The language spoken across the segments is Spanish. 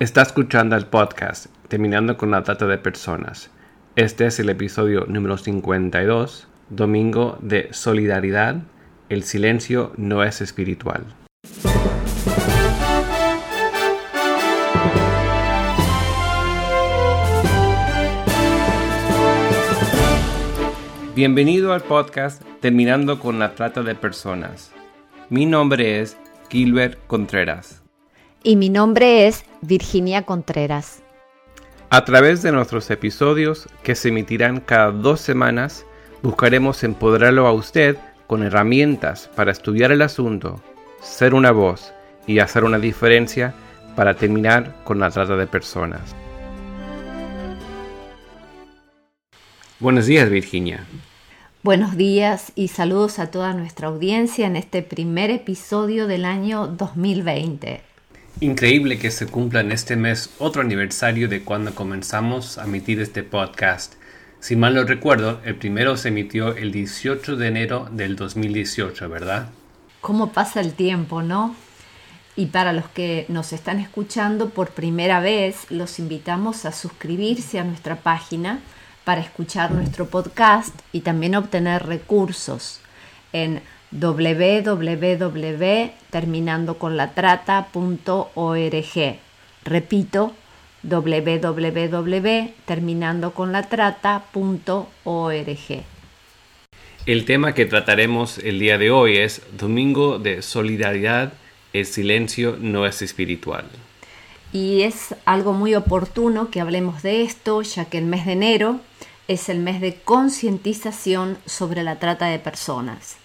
Está escuchando el podcast Terminando con la Trata de Personas. Este es el episodio número 52, Domingo de Solidaridad. El silencio no es espiritual. Bienvenido al podcast Terminando con la Trata de Personas. Mi nombre es Gilbert Contreras y mi nombre es Virginia Contreras. A través de nuestros episodios, que se emitirán cada dos semanas, buscaremos empoderarlo a usted con herramientas para estudiar el asunto, ser una voz y hacer una diferencia para terminar con la trata de personas. Buenos días, Virginia. Buenos días y saludos a toda nuestra audiencia en este primer episodio del año 2020. Increíble que se cumpla en este mes otro aniversario de cuando comenzamos a emitir este podcast. Si mal no recuerdo, el primero se emitió el 18 de enero del 2018, ¿verdad? ¿Cómo pasa el tiempo, no? Y para los que nos están escuchando por primera vez, los invitamos a suscribirse a nuestra página para escuchar nuestro podcast y también obtener recursos en www.terminandoconlatrata.org. Repito, www.terminandoconlatrata.org. El tema que trataremos el día de hoy es Domingo de Solidaridad, el silencio no es espiritual. Y es algo muy oportuno que hablemos de esto, ya que el mes de enero es el mes de concientización sobre la trata de personas.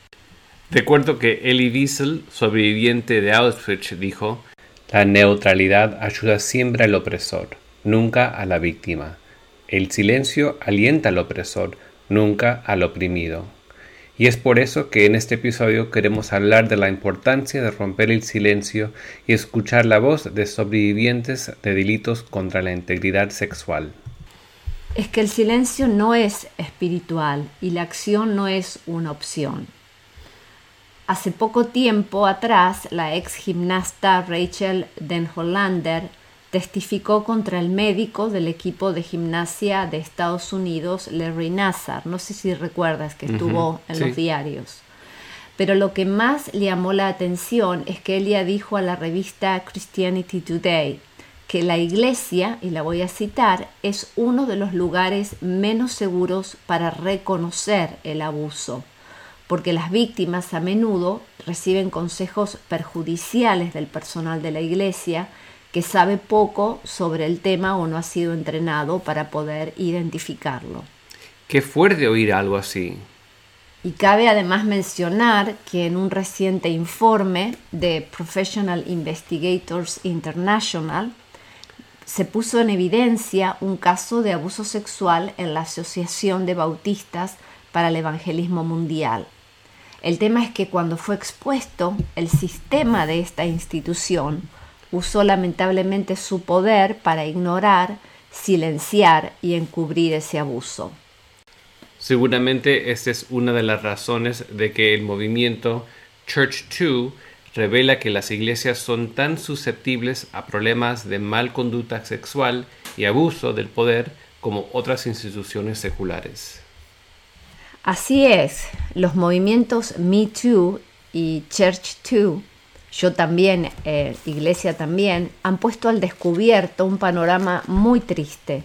Recuerdo que Elie Wiesel, sobreviviente de Auschwitz, dijo, La neutralidad ayuda siempre al opresor, nunca a la víctima. El silencio alienta al opresor, nunca al oprimido. Y es por eso que en este episodio queremos hablar de la importancia de romper el silencio y escuchar la voz de sobrevivientes de delitos contra la integridad sexual. Es que el silencio no es espiritual y la acción no es una opción. Hace poco tiempo atrás, la ex gimnasta Rachel Den Hollander testificó contra el médico del equipo de gimnasia de Estados Unidos, Larry Nassar. No sé si recuerdas que estuvo en los diarios. Pero lo que más le llamó la atención es que ella dijo a la revista Christianity Today que la iglesia, y la voy a citar, es uno de los lugares menos seguros para reconocer el abuso porque las víctimas a menudo reciben consejos perjudiciales del personal de la iglesia que sabe poco sobre el tema o no ha sido entrenado para poder identificarlo. Qué fuerte oír algo así. Y cabe además mencionar que en un reciente informe de Professional Investigators International se puso en evidencia un caso de abuso sexual en la Asociación de Bautistas para el Evangelismo Mundial. El tema es que cuando fue expuesto, el sistema de esta institución usó lamentablemente su poder para ignorar, silenciar y encubrir ese abuso. Seguramente esta es una de las razones de que el movimiento Church 2 revela que las iglesias son tan susceptibles a problemas de mal conducta sexual y abuso del poder como otras instituciones seculares. Así es, los movimientos Me Too y Church Too, yo también, eh, Iglesia también, han puesto al descubierto un panorama muy triste.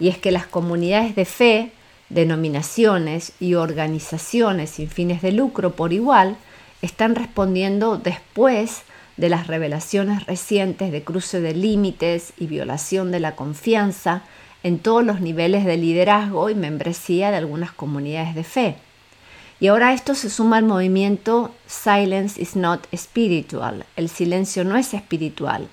Y es que las comunidades de fe, denominaciones y organizaciones sin fines de lucro por igual están respondiendo después de las revelaciones recientes de cruce de límites y violación de la confianza en todos los niveles de liderazgo y membresía de algunas comunidades de fe. Y ahora esto se suma al movimiento Silence is not spiritual, el silencio no es espiritual,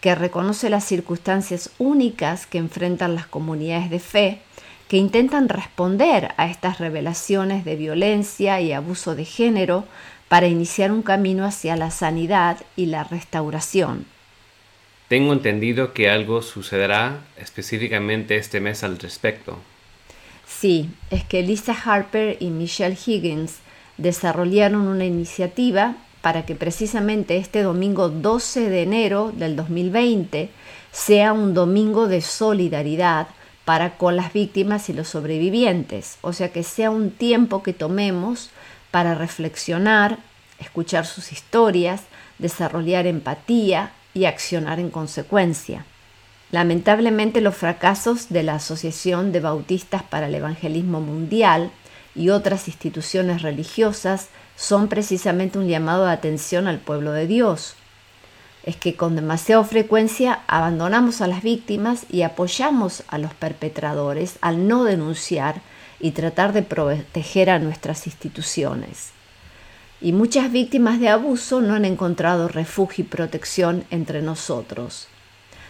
que reconoce las circunstancias únicas que enfrentan las comunidades de fe, que intentan responder a estas revelaciones de violencia y abuso de género para iniciar un camino hacia la sanidad y la restauración. Tengo entendido que algo sucederá específicamente este mes al respecto. Sí, es que Lisa Harper y Michelle Higgins desarrollaron una iniciativa para que precisamente este domingo 12 de enero del 2020 sea un domingo de solidaridad para con las víctimas y los sobrevivientes, o sea que sea un tiempo que tomemos para reflexionar, escuchar sus historias, desarrollar empatía y accionar en consecuencia. Lamentablemente los fracasos de la Asociación de Bautistas para el Evangelismo Mundial y otras instituciones religiosas son precisamente un llamado de atención al pueblo de Dios. Es que con demasiada frecuencia abandonamos a las víctimas y apoyamos a los perpetradores al no denunciar y tratar de proteger a nuestras instituciones. Y muchas víctimas de abuso no han encontrado refugio y protección entre nosotros.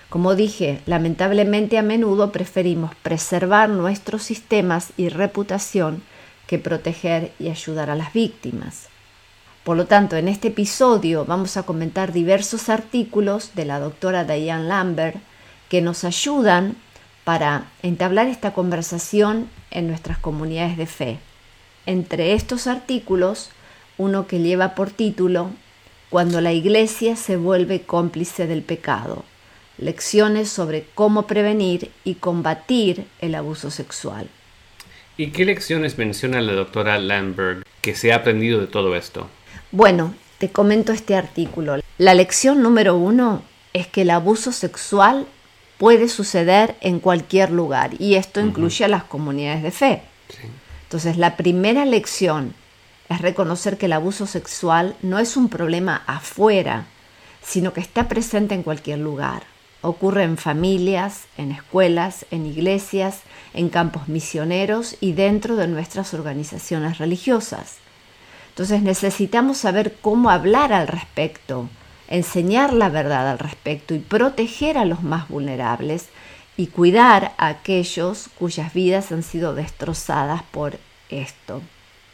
Como dije, lamentablemente a menudo preferimos preservar nuestros sistemas y reputación que proteger y ayudar a las víctimas. Por lo tanto, en este episodio vamos a comentar diversos artículos de la doctora Diane Lambert que nos ayudan para entablar esta conversación en nuestras comunidades de fe. Entre estos artículos, uno que lleva por título Cuando la Iglesia se vuelve cómplice del pecado, lecciones sobre cómo prevenir y combatir el abuso sexual. ¿Y qué lecciones menciona la doctora Lambert que se ha aprendido de todo esto? Bueno, te comento este artículo. La lección número uno es que el abuso sexual puede suceder en cualquier lugar y esto incluye a las comunidades de fe. Entonces, la primera lección es reconocer que el abuso sexual no es un problema afuera, sino que está presente en cualquier lugar. Ocurre en familias, en escuelas, en iglesias, en campos misioneros y dentro de nuestras organizaciones religiosas. Entonces necesitamos saber cómo hablar al respecto, enseñar la verdad al respecto y proteger a los más vulnerables y cuidar a aquellos cuyas vidas han sido destrozadas por esto.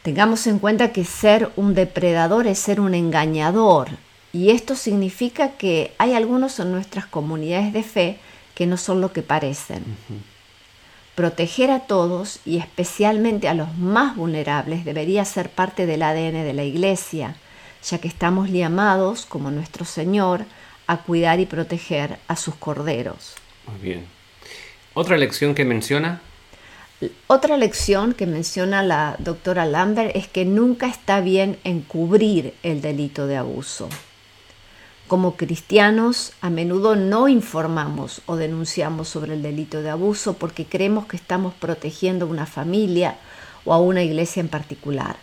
Tengamos en cuenta que ser un depredador es ser un engañador y esto significa que hay algunos en nuestras comunidades de fe que no son lo que parecen. Proteger a todos y especialmente a los más vulnerables debería ser parte del ADN de la Iglesia ya que estamos llamados, como nuestro Señor, a cuidar y proteger a sus corderos. Muy bien. ¿Otra lección que menciona? Otra lección que menciona la doctora Lambert es que nunca está bien encubrir el delito de abuso. Como cristianos, a menudo no informamos o denunciamos sobre el delito de abuso porque creemos que estamos protegiendo a una familia o a una iglesia en particular.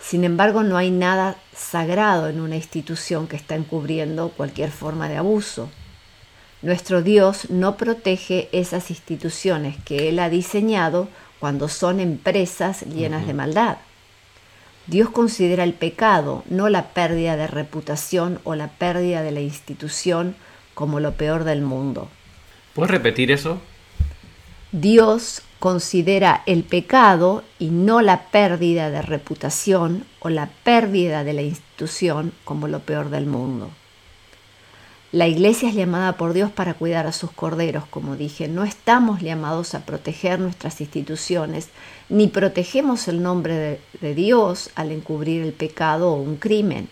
Sin embargo, no hay nada sagrado en una institución que está encubriendo cualquier forma de abuso. Nuestro Dios no protege esas instituciones que Él ha diseñado cuando son empresas llenas de maldad. Dios considera el pecado, no la pérdida de reputación o la pérdida de la institución como lo peor del mundo. ¿Puedes repetir eso? Dios considera el pecado y no la pérdida de reputación o la pérdida de la institución como lo peor del mundo. La iglesia es llamada por Dios para cuidar a sus corderos, como dije. No estamos llamados a proteger nuestras instituciones, ni protegemos el nombre de, de Dios al encubrir el pecado o un crimen.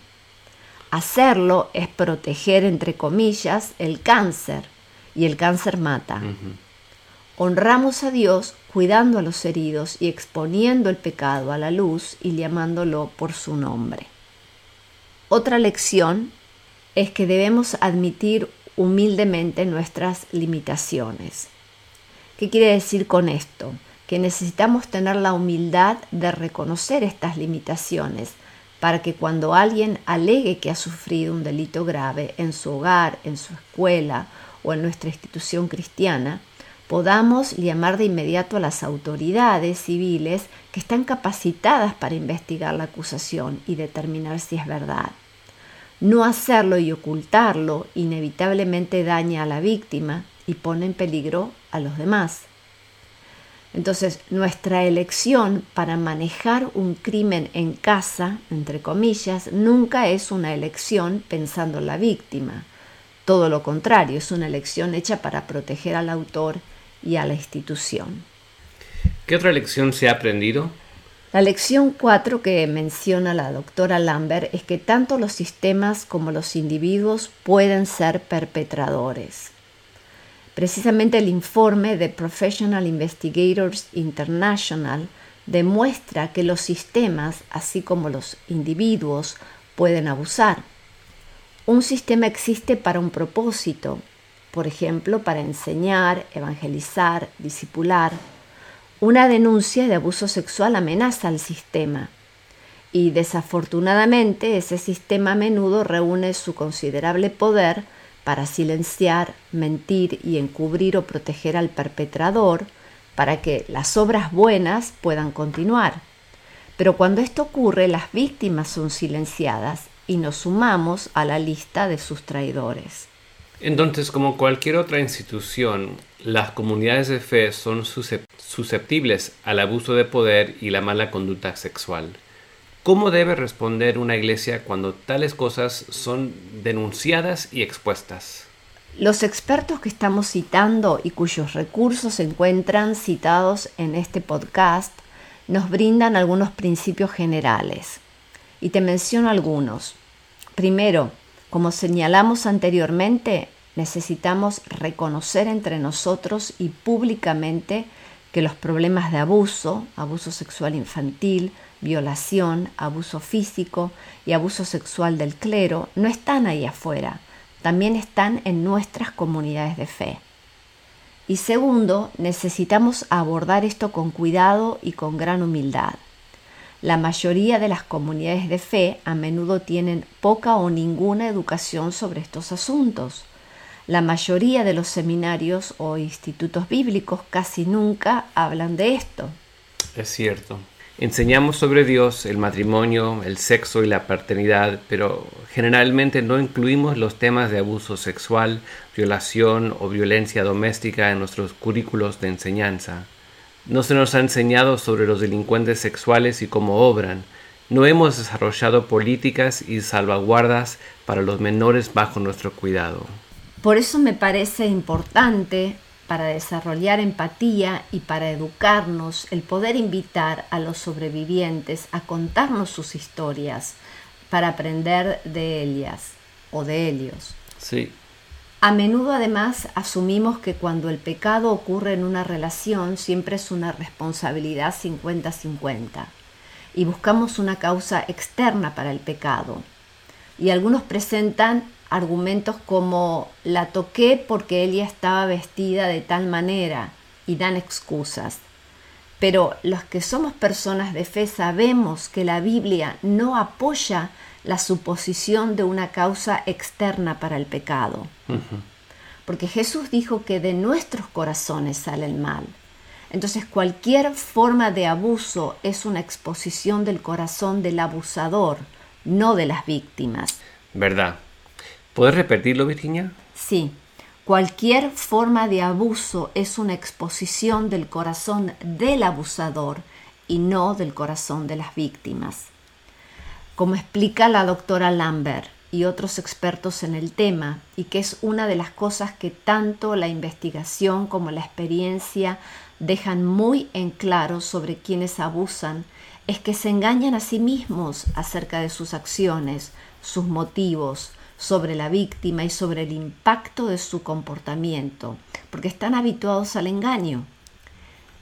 Hacerlo es proteger, entre comillas, el cáncer, y el cáncer mata. Honramos a Dios cuidando a los heridos y exponiendo el pecado a la luz y llamándolo por su nombre. Otra lección es que debemos admitir humildemente nuestras limitaciones. ¿Qué quiere decir con esto? Que necesitamos tener la humildad de reconocer estas limitaciones para que cuando alguien alegue que ha sufrido un delito grave en su hogar, en su escuela o en nuestra institución cristiana, podamos llamar de inmediato a las autoridades civiles que están capacitadas para investigar la acusación y determinar si es verdad. No hacerlo y ocultarlo inevitablemente daña a la víctima y pone en peligro a los demás. Entonces, nuestra elección para manejar un crimen en casa, entre comillas, nunca es una elección pensando en la víctima. Todo lo contrario, es una elección hecha para proteger al autor y a la institución. ¿Qué otra lección se ha aprendido? La lección 4 que menciona la doctora Lambert es que tanto los sistemas como los individuos pueden ser perpetradores. Precisamente el informe de Professional Investigators International demuestra que los sistemas, así como los individuos, pueden abusar. Un sistema existe para un propósito, por ejemplo, para enseñar, evangelizar, disipular. Una denuncia de abuso sexual amenaza al sistema y desafortunadamente ese sistema a menudo reúne su considerable poder para silenciar, mentir y encubrir o proteger al perpetrador para que las obras buenas puedan continuar. Pero cuando esto ocurre, las víctimas son silenciadas y nos sumamos a la lista de sus traidores. Entonces, como cualquier otra institución, las comunidades de fe son susceptibles al abuso de poder y la mala conducta sexual. ¿Cómo debe responder una iglesia cuando tales cosas son denunciadas y expuestas? Los expertos que estamos citando y cuyos recursos se encuentran citados en este podcast nos brindan algunos principios generales. Y te menciono algunos. Primero, como señalamos anteriormente, necesitamos reconocer entre nosotros y públicamente que los problemas de abuso, abuso sexual infantil, violación, abuso físico y abuso sexual del clero no están ahí afuera, también están en nuestras comunidades de fe. Y segundo, necesitamos abordar esto con cuidado y con gran humildad. La mayoría de las comunidades de fe a menudo tienen poca o ninguna educación sobre estos asuntos. La mayoría de los seminarios o institutos bíblicos casi nunca hablan de esto. Es cierto. Enseñamos sobre Dios, el matrimonio, el sexo y la paternidad, pero generalmente no incluimos los temas de abuso sexual, violación o violencia doméstica en nuestros currículos de enseñanza. No se nos ha enseñado sobre los delincuentes sexuales y cómo obran. No hemos desarrollado políticas y salvaguardas para los menores bajo nuestro cuidado. Por eso me parece importante para desarrollar empatía y para educarnos, el poder invitar a los sobrevivientes a contarnos sus historias para aprender de ellas o de ellos. Sí. A menudo además asumimos que cuando el pecado ocurre en una relación siempre es una responsabilidad 50-50 y buscamos una causa externa para el pecado. Y algunos presentan argumentos como la toqué porque ella estaba vestida de tal manera y dan excusas. Pero los que somos personas de fe sabemos que la Biblia no apoya la suposición de una causa externa para el pecado. Porque Jesús dijo que de nuestros corazones sale el mal. Entonces cualquier forma de abuso es una exposición del corazón del abusador, no de las víctimas. ¿Verdad? ¿Puedes repetirlo, Virginia? Sí. Cualquier forma de abuso es una exposición del corazón del abusador y no del corazón de las víctimas. Como explica la doctora Lambert y otros expertos en el tema, y que es una de las cosas que tanto la investigación como la experiencia dejan muy en claro sobre quienes abusan, es que se engañan a sí mismos acerca de sus acciones, sus motivos, sobre la víctima y sobre el impacto de su comportamiento, porque están habituados al engaño.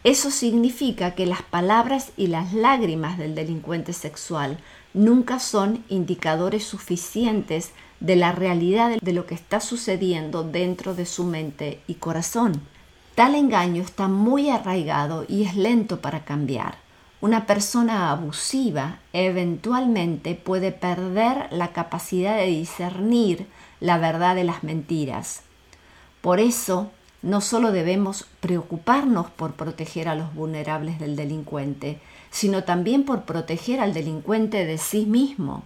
Eso significa que las palabras y las lágrimas del delincuente sexual nunca son indicadores suficientes de la realidad de lo que está sucediendo dentro de su mente y corazón. Tal engaño está muy arraigado y es lento para cambiar. Una persona abusiva eventualmente puede perder la capacidad de discernir la verdad de las mentiras. Por eso, no solo debemos preocuparnos por proteger a los vulnerables del delincuente, sino también por proteger al delincuente de sí mismo.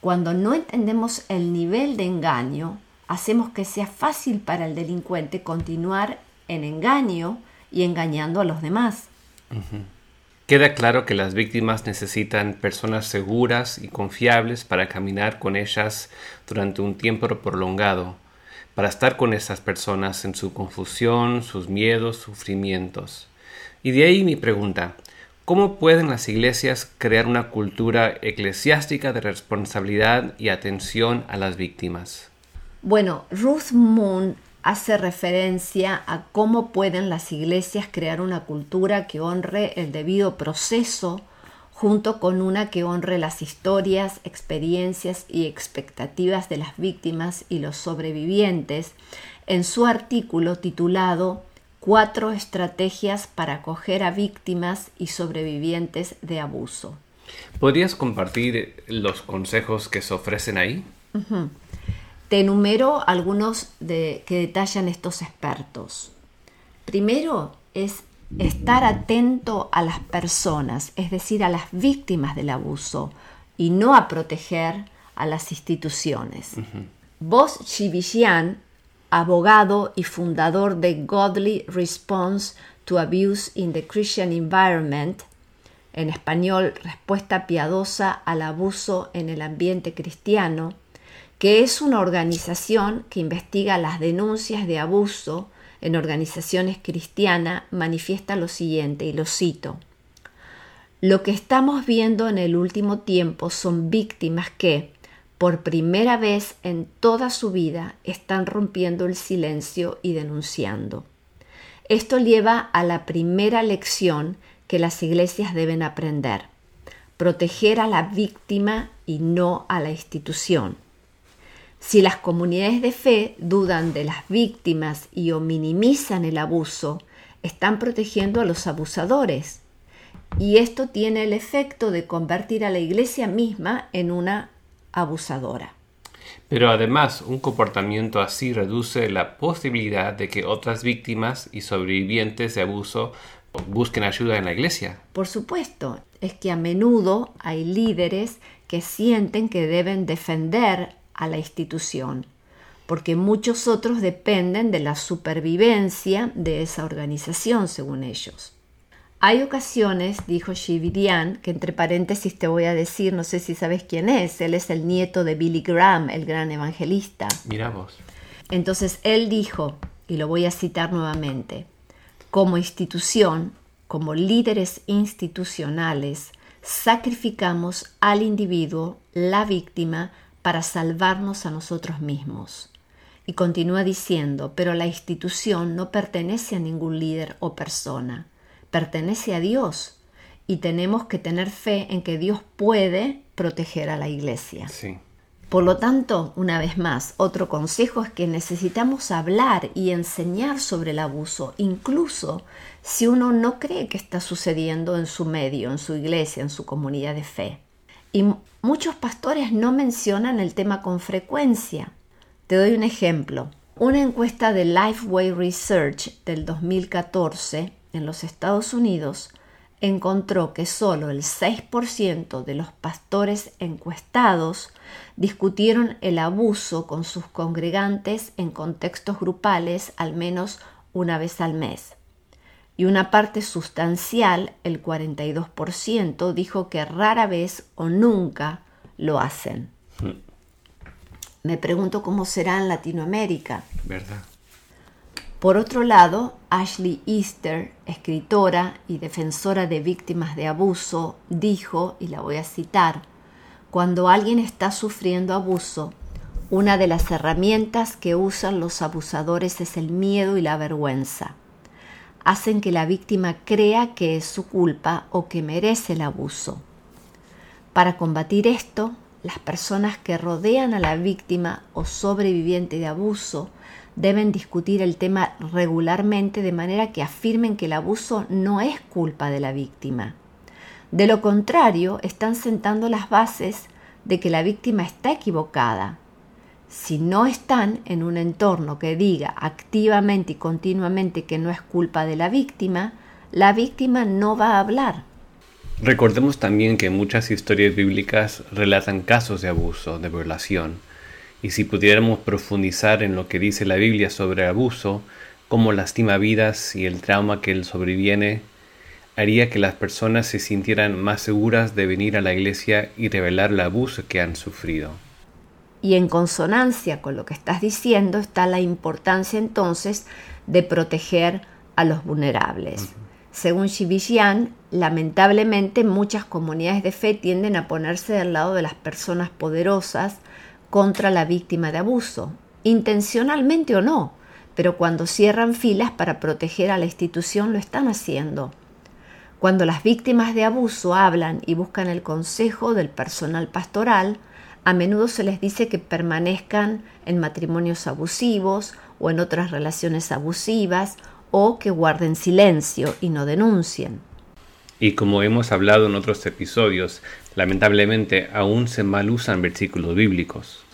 Cuando no entendemos el nivel de engaño, hacemos que sea fácil para el delincuente continuar en engaño y engañando a los demás. Queda claro que las víctimas necesitan personas seguras y confiables para caminar con ellas durante un tiempo prolongado, para estar con esas personas en su confusión, sus miedos, sufrimientos. Y de ahí mi pregunta, ¿cómo pueden las iglesias crear una cultura eclesiástica de responsabilidad y atención a las víctimas? Bueno, Ruth Moon hace referencia a cómo pueden las iglesias crear una cultura que honre el debido proceso junto con una que honre las historias, experiencias y expectativas de las víctimas y los sobrevivientes, en su artículo titulado Cuatro estrategias para acoger a víctimas y sobrevivientes de abuso. ¿Podrías compartir los consejos que se ofrecen ahí? Te enumero algunos de, que detallan estos expertos. Primero es estar atento a las personas, es decir, a las víctimas del abuso, y no a proteger a las instituciones. Vos Shivishian, abogado y fundador de Godly Response to Abuse in the Christian Environment, en español Respuesta Piadosa al Abuso en el Ambiente Cristiano, que es una organización que investiga las denuncias de abuso en organizaciones cristianas, manifiesta lo siguiente, y lo cito. Lo que estamos viendo en el último tiempo son víctimas que, por primera vez en toda su vida, están rompiendo el silencio y denunciando. Esto lleva a la primera lección que las iglesias deben aprender, proteger a la víctima y no a la institución. Si las comunidades de fe dudan de las víctimas y o minimizan el abuso, están protegiendo a los abusadores. Y esto tiene el efecto de convertir a la iglesia misma en una abusadora. Pero además, un comportamiento así reduce la posibilidad de que otras víctimas y sobrevivientes de abuso busquen ayuda en la iglesia. Por supuesto, es que a menudo hay líderes que sienten que deben defender a la institución, porque muchos otros dependen de la supervivencia de esa organización, según ellos. Hay ocasiones, dijo Shividian, que entre paréntesis te voy a decir, no sé si sabes quién es, él es el nieto de Billy Graham, el gran evangelista. Mira vos. Entonces él dijo, y lo voy a citar nuevamente, como institución, como líderes institucionales, sacrificamos al individuo, la víctima, para salvarnos a nosotros mismos. Y continúa diciendo, pero la institución no pertenece a ningún líder o persona, pertenece a Dios y tenemos que tener fe en que Dios puede proteger a la iglesia. Sí. Por lo tanto, una vez más, otro consejo es que necesitamos hablar y enseñar sobre el abuso, incluso si uno no cree que está sucediendo en su medio, en su iglesia, en su comunidad de fe. Y muchos pastores no mencionan el tema con frecuencia. Te doy un ejemplo. Una encuesta de Lifeway Research del 2014 en los Estados Unidos encontró que solo el 6% de los pastores encuestados discutieron el abuso con sus congregantes en contextos grupales al menos una vez al mes y una parte sustancial, el 42%, dijo que rara vez o nunca lo hacen. Hmm. Me pregunto cómo será en Latinoamérica. ¿Verdad? Por otro lado, Ashley Easter, escritora y defensora de víctimas de abuso, dijo, y la voy a citar, cuando alguien está sufriendo abuso, una de las herramientas que usan los abusadores es el miedo y la vergüenza hacen que la víctima crea que es su culpa o que merece el abuso. Para combatir esto, las personas que rodean a la víctima o sobreviviente de abuso deben discutir el tema regularmente de manera que afirmen que el abuso no es culpa de la víctima. De lo contrario, están sentando las bases de que la víctima está equivocada si no están en un entorno que diga activamente y continuamente que no es culpa de la víctima, la víctima no va a hablar. Recordemos también que muchas historias bíblicas relatan casos de abuso, de violación, y si pudiéramos profundizar en lo que dice la Biblia sobre abuso, cómo lastima vidas y el trauma que él sobreviene, haría que las personas se sintieran más seguras de venir a la iglesia y revelar el abuso que han sufrido. Y en consonancia con lo que estás diciendo está la importancia entonces de proteger a los vulnerables. Según Shivishian, lamentablemente muchas comunidades de fe tienden a ponerse del lado de las personas poderosas contra la víctima de abuso, intencionalmente o no, pero cuando cierran filas para proteger a la institución lo están haciendo. Cuando las víctimas de abuso hablan y buscan el consejo del personal pastoral, a menudo se les dice que permanezcan en matrimonios abusivos o en otras relaciones abusivas o que guarden silencio y no denuncien. Y como hemos hablado en otros episodios, lamentablemente aún se mal usan versículos bíblicos.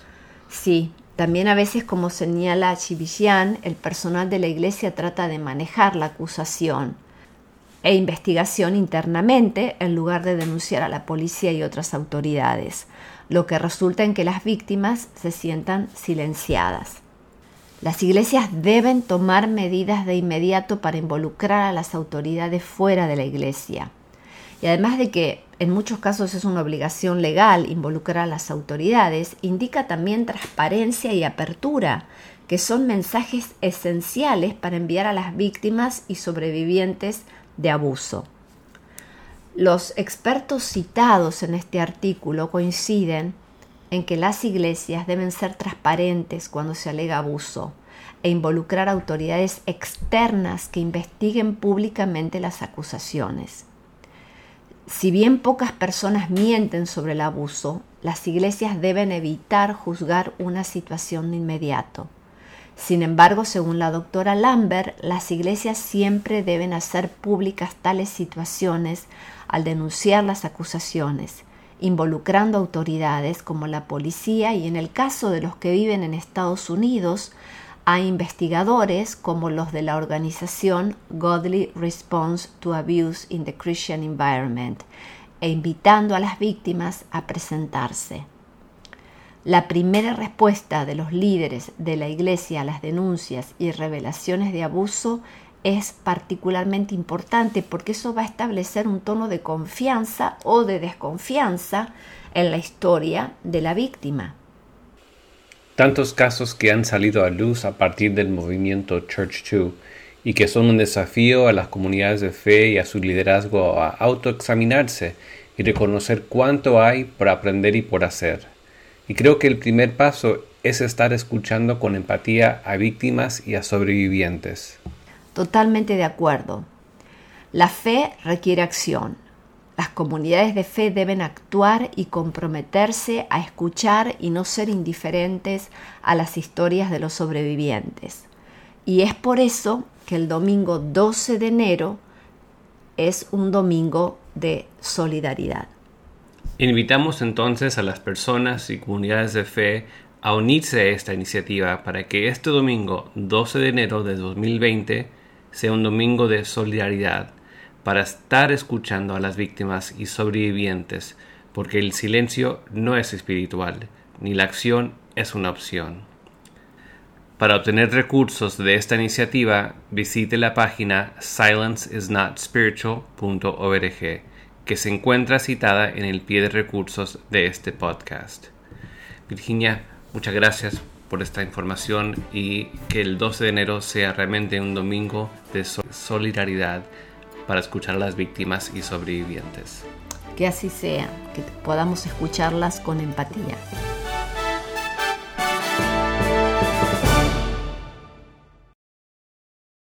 Sí, también a veces, como señala Chivillan, el personal de la iglesia trata de manejar la acusación e investigación internamente en lugar de denunciar a la policía y otras autoridades, lo que resulta en que las víctimas se sientan silenciadas. Las iglesias deben tomar medidas de inmediato para involucrar a las autoridades fuera de la iglesia. Y además de que en muchos casos es una obligación legal involucrar a las autoridades, indica también transparencia y apertura, que son mensajes esenciales para enviar a las víctimas y sobrevivientes de abuso. Los expertos citados en este artículo coinciden en que las iglesias deben ser transparentes cuando se alega abuso e involucrar autoridades externas que investiguen públicamente las acusaciones. Si bien pocas personas mienten sobre el abuso, las iglesias deben evitar juzgar una situación de inmediato. Sin embargo, según la doctora Lambert, las iglesias siempre deben hacer públicas tales situaciones al denunciar las acusaciones, involucrando autoridades como la policía y en el caso de los que viven en Estados Unidos, a investigadores como los de la organización Godly Response to Abuse in the Christian Environment e invitando a las víctimas a presentarse. La primera respuesta de los líderes de la Iglesia a las denuncias y revelaciones de abuso es particularmente importante porque eso va a establecer un tono de confianza o de desconfianza en la historia de la víctima. Tantos casos que han salido a luz a partir del movimiento Church 2 y que son un desafío a las comunidades de fe y a su liderazgo a autoexaminarse y reconocer cuánto hay por aprender y por hacer. Y creo que el primer paso es estar escuchando con empatía a víctimas y a sobrevivientes. Totalmente de acuerdo. La fe requiere acción. Las comunidades de fe deben actuar y comprometerse a escuchar y no ser indiferentes a las historias de los sobrevivientes. Y es por eso que el domingo 12 de enero es un domingo de solidaridad. Invitamos entonces a las personas y comunidades de fe a unirse a esta iniciativa para que este domingo 12 de enero de 2020 sea un domingo de solidaridad para estar escuchando a las víctimas y sobrevivientes, porque el silencio no es espiritual, ni la acción es una opción. Para obtener recursos de esta iniciativa, visite la página silenceisnotspiritual.org que se encuentra citada en el pie de recursos de este podcast. Virginia, muchas gracias por esta información y que el 12 de enero sea realmente un domingo de solidaridad para escuchar a las víctimas y sobrevivientes. Que así sea, que podamos escucharlas con empatía.